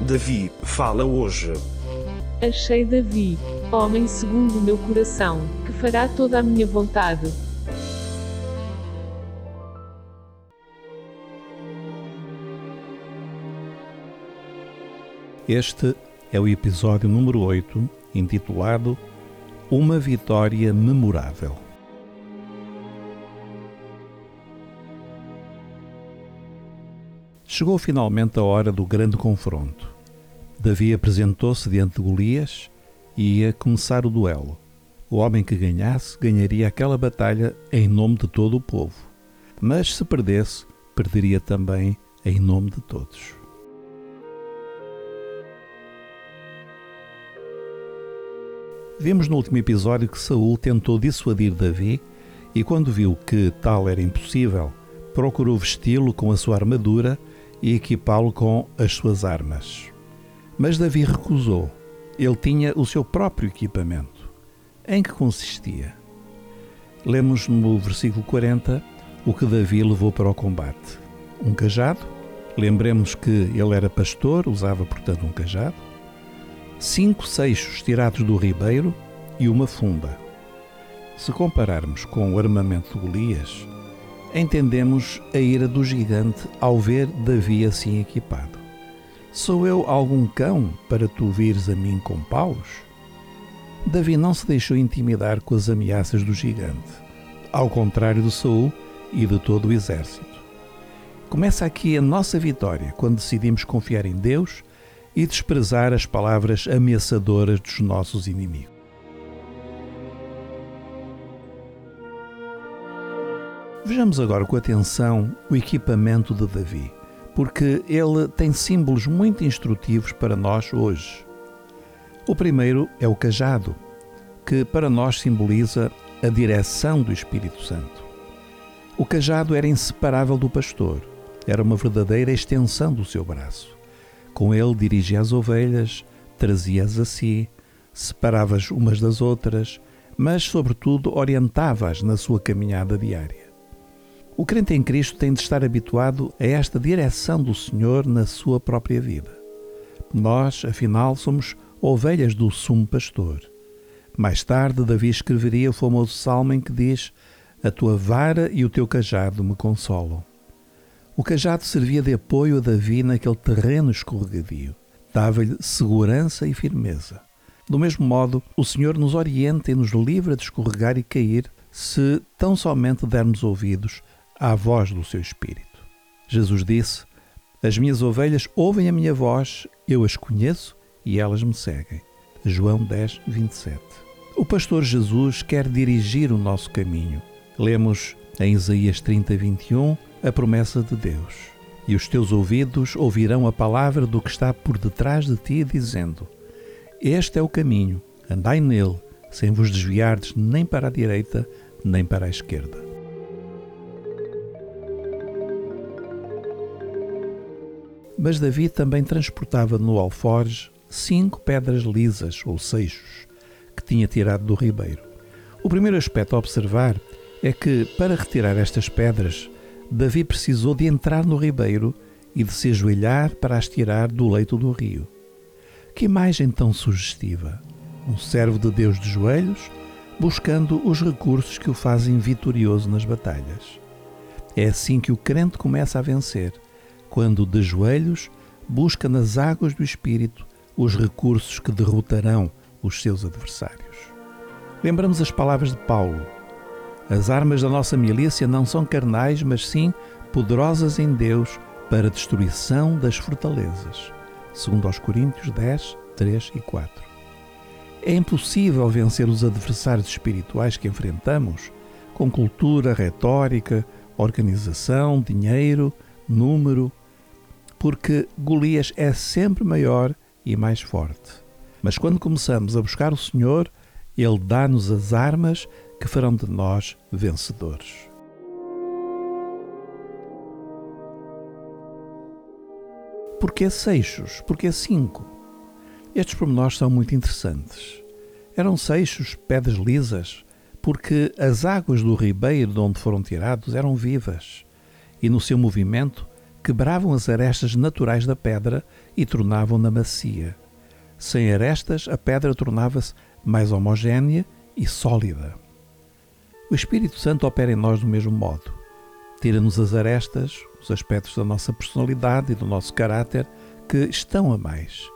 Davi fala hoje. Achei Davi, homem segundo o meu coração, que fará toda a minha vontade. Este é o episódio número 8, intitulado Uma Vitória Memorável. Chegou finalmente a hora do grande confronto. Davi apresentou-se diante de Golias e ia começar o duelo. O homem que ganhasse ganharia aquela batalha em nome de todo o povo, mas se perdesse, perderia também em nome de todos. Vimos no último episódio que Saul tentou dissuadir Davi e quando viu que tal era impossível, procurou vesti-lo com a sua armadura e equipá-lo com as suas armas. Mas Davi recusou. Ele tinha o seu próprio equipamento. Em que consistia? Lemos no versículo 40 o que Davi levou para o combate: um cajado. Lembremos que ele era pastor, usava portanto um cajado. Cinco seixos tirados do ribeiro e uma funda. Se compararmos com o armamento de Golias, entendemos a ira do gigante ao ver Davi assim equipado. Sou eu algum cão para tu vires a mim com paus? Davi não se deixou intimidar com as ameaças do gigante, ao contrário de Saul e de todo o exército. Começa aqui a nossa vitória quando decidimos confiar em Deus e desprezar as palavras ameaçadoras dos nossos inimigos. Vejamos agora com atenção o equipamento de Davi, porque ele tem símbolos muito instrutivos para nós hoje. O primeiro é o cajado, que para nós simboliza a direção do Espírito Santo. O cajado era inseparável do pastor, era uma verdadeira extensão do seu braço. Com ele dirigia as ovelhas, trazia-as a si, separava-as umas das outras, mas, sobretudo, orientava-as na sua caminhada diária. O crente em Cristo tem de estar habituado a esta direção do Senhor na sua própria vida. Nós, afinal, somos ovelhas do sumo pastor. Mais tarde, Davi escreveria o famoso salmo em que diz: A tua vara e o teu cajado me consolam. O cajado servia de apoio a Davi naquele terreno escorregadio. Dava-lhe segurança e firmeza. Do mesmo modo, o Senhor nos orienta e nos livra de escorregar e cair se tão somente dermos ouvidos à voz do seu espírito. Jesus disse: As minhas ovelhas ouvem a minha voz, eu as conheço e elas me seguem. João 10, 27. O pastor Jesus quer dirigir o nosso caminho. Lemos em Isaías 30, 21 a promessa de Deus. E os teus ouvidos ouvirão a palavra do que está por detrás de ti, dizendo: Este é o caminho, andai nele, sem vos desviardes nem para a direita, nem para a esquerda. Mas Davi também transportava no alforge cinco pedras lisas ou seixos que tinha tirado do ribeiro. O primeiro aspecto a observar é que, para retirar estas pedras, Davi precisou de entrar no ribeiro e de se ajoelhar para as tirar do leito do rio. Que imagem tão sugestiva! Um servo de Deus de joelhos, buscando os recursos que o fazem vitorioso nas batalhas. É assim que o crente começa a vencer quando de joelhos busca nas águas do Espírito os recursos que derrotarão os seus adversários. Lembramos as palavras de Paulo: As armas da nossa milícia não são carnais, mas sim poderosas em Deus para a destruição das fortalezas. Segundo aos Coríntios 10, 3 e 4. É impossível vencer os adversários espirituais que enfrentamos com cultura, retórica, organização, dinheiro, número, porque Golias é sempre maior e mais forte. Mas quando começamos a buscar o Senhor, Ele dá-nos as armas que farão de nós vencedores. Porquê seixos? Porquê cinco? Estes pormenores são muito interessantes. Eram seixos, pedras lisas, porque as águas do ribeiro de onde foram tirados eram vivas e no seu movimento quebravam as arestas naturais da pedra e tornavam-na macia. Sem arestas, a pedra tornava-se mais homogénea e sólida. O Espírito Santo opera em nós do mesmo modo. Tira-nos as arestas, os aspectos da nossa personalidade e do nosso caráter que estão a mais.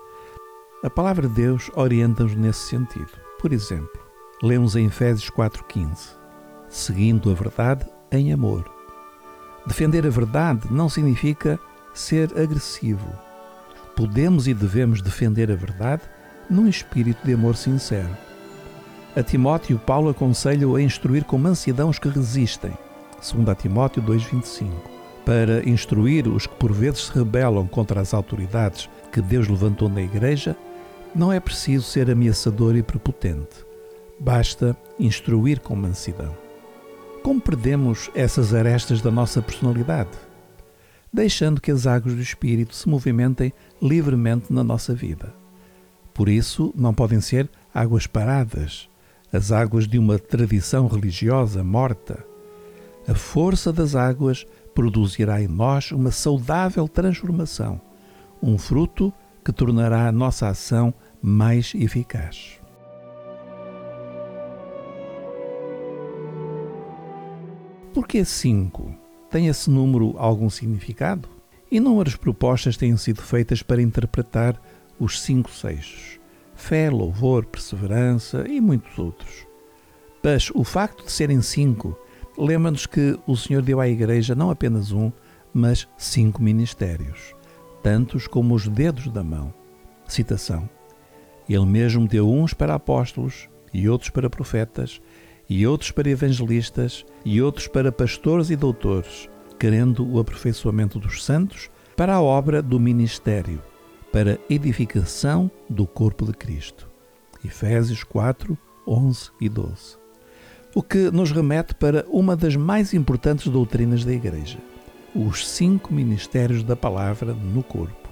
A palavra de Deus orienta-nos nesse sentido. Por exemplo, lemos em Efésios 4,15: Seguindo a verdade em amor. Defender a verdade não significa ser agressivo. Podemos e devemos defender a verdade num espírito de amor sincero. A Timóteo, Paulo aconselha-o a instruir com mansidão os que resistem, segundo a Timóteo 2,25, para instruir os que por vezes se rebelam contra as autoridades que Deus levantou na Igreja, não é preciso ser ameaçador e prepotente. Basta instruir com mansidão. Como perdemos essas arestas da nossa personalidade? Deixando que as águas do Espírito se movimentem livremente na nossa vida. Por isso, não podem ser águas paradas, as águas de uma tradição religiosa morta. A força das águas produzirá em nós uma saudável transformação, um fruto que tornará a nossa ação mais eficaz. Por que 5? Tem esse número algum significado? Inúmeras propostas têm sido feitas para interpretar os cinco seixos: fé, louvor, perseverança e muitos outros. Mas o facto de serem cinco lembra-nos que o Senhor deu à Igreja não apenas um, mas cinco ministérios, tantos como os dedos da mão. Citação: Ele mesmo deu uns para apóstolos, e outros para profetas, e outros para evangelistas, e outros para pastores e doutores, querendo o aperfeiçoamento dos santos para a obra do ministério, para edificação do corpo de Cristo. Efésios 4, 11 e 12. O que nos remete para uma das mais importantes doutrinas da Igreja, os cinco ministérios da palavra no corpo.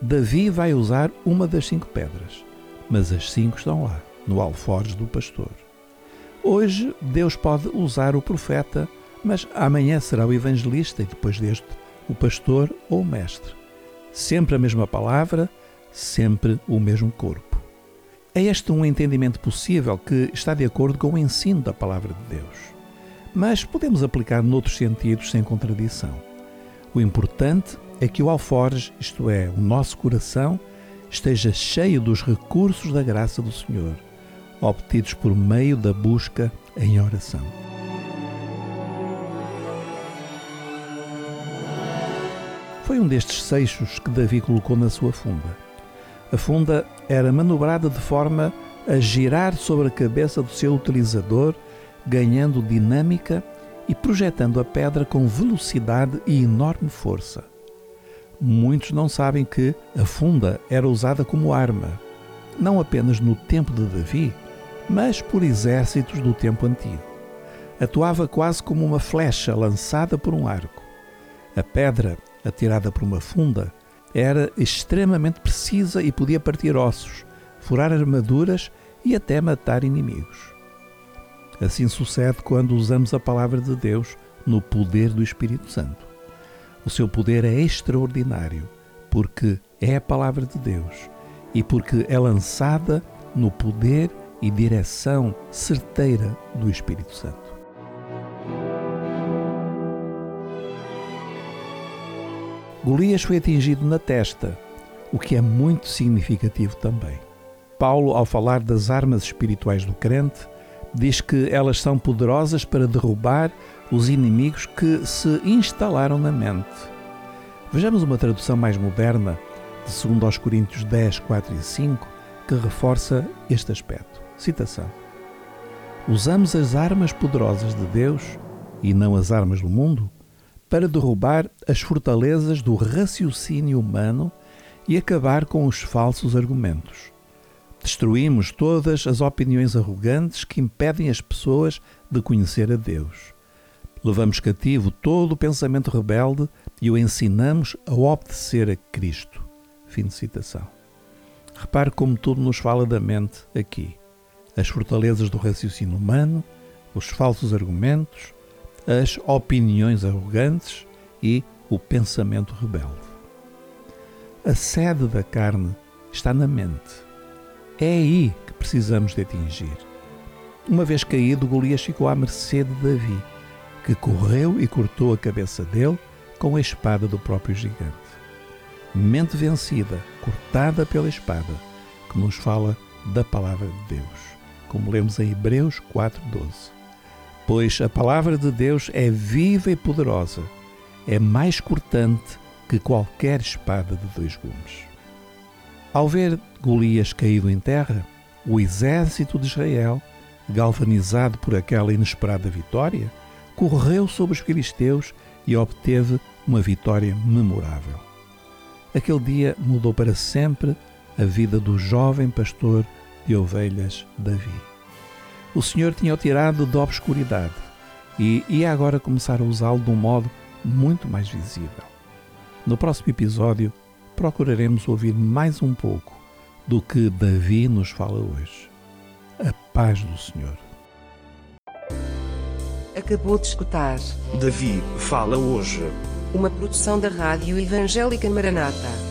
Davi vai usar uma das cinco pedras, mas as cinco estão lá, no alforje do pastor. Hoje, Deus pode usar o profeta, mas amanhã será o evangelista e depois deste, o pastor ou o mestre. Sempre a mesma palavra, sempre o mesmo corpo. É este um entendimento possível que está de acordo com o ensino da palavra de Deus. Mas podemos aplicar noutros sentidos sem contradição. O importante é que o alforge, isto é, o nosso coração, esteja cheio dos recursos da graça do Senhor obtidos por meio da busca em oração. Foi um destes seixos que Davi colocou na sua funda. A funda era manobrada de forma a girar sobre a cabeça do seu utilizador, ganhando dinâmica e projetando a pedra com velocidade e enorme força. Muitos não sabem que a funda era usada como arma, não apenas no tempo de Davi, mas por exércitos do tempo antigo. Atuava quase como uma flecha lançada por um arco. A pedra, atirada por uma funda, era extremamente precisa e podia partir ossos, furar armaduras e até matar inimigos. Assim sucede quando usamos a palavra de Deus no poder do Espírito Santo. O seu poder é extraordinário, porque é a palavra de Deus e porque é lançada no poder e direção certeira do Espírito Santo. Golias foi atingido na testa, o que é muito significativo também. Paulo, ao falar das armas espirituais do crente, diz que elas são poderosas para derrubar os inimigos que se instalaram na mente. Vejamos uma tradução mais moderna, de 2 Coríntios 10, 4 e 5, que reforça este aspecto. Citação: Usamos as armas poderosas de Deus e não as armas do mundo para derrubar as fortalezas do raciocínio humano e acabar com os falsos argumentos. Destruímos todas as opiniões arrogantes que impedem as pessoas de conhecer a Deus. Levamos cativo todo o pensamento rebelde e o ensinamos a obedecer a Cristo. Fim de citação. Repare como tudo nos fala da mente aqui as fortalezas do raciocínio humano, os falsos argumentos, as opiniões arrogantes e o pensamento rebelde. A sede da carne está na mente. É aí que precisamos de atingir. Uma vez caído, Golias ficou à mercê de Davi, que correu e cortou a cabeça dele com a espada do próprio gigante. Mente vencida, cortada pela espada, que nos fala da palavra de Deus, como lemos em Hebreus 4:12. Pois a palavra de Deus é viva e poderosa, é mais cortante que qualquer espada de dois gumes. Ao ver Golias caído em terra, o exército de Israel, galvanizado por aquela inesperada vitória, correu sobre os filisteus e obteve uma vitória memorável. Aquele dia mudou para sempre a vida do jovem pastor de ovelhas Davi. O Senhor tinha-o tirado da obscuridade e ia agora começar a usá-lo de um modo muito mais visível. No próximo episódio, procuraremos ouvir mais um pouco do que Davi nos fala hoje. A paz do Senhor. Acabou de escutar Davi fala hoje. uma produção da Rádio Evangélica Maranata.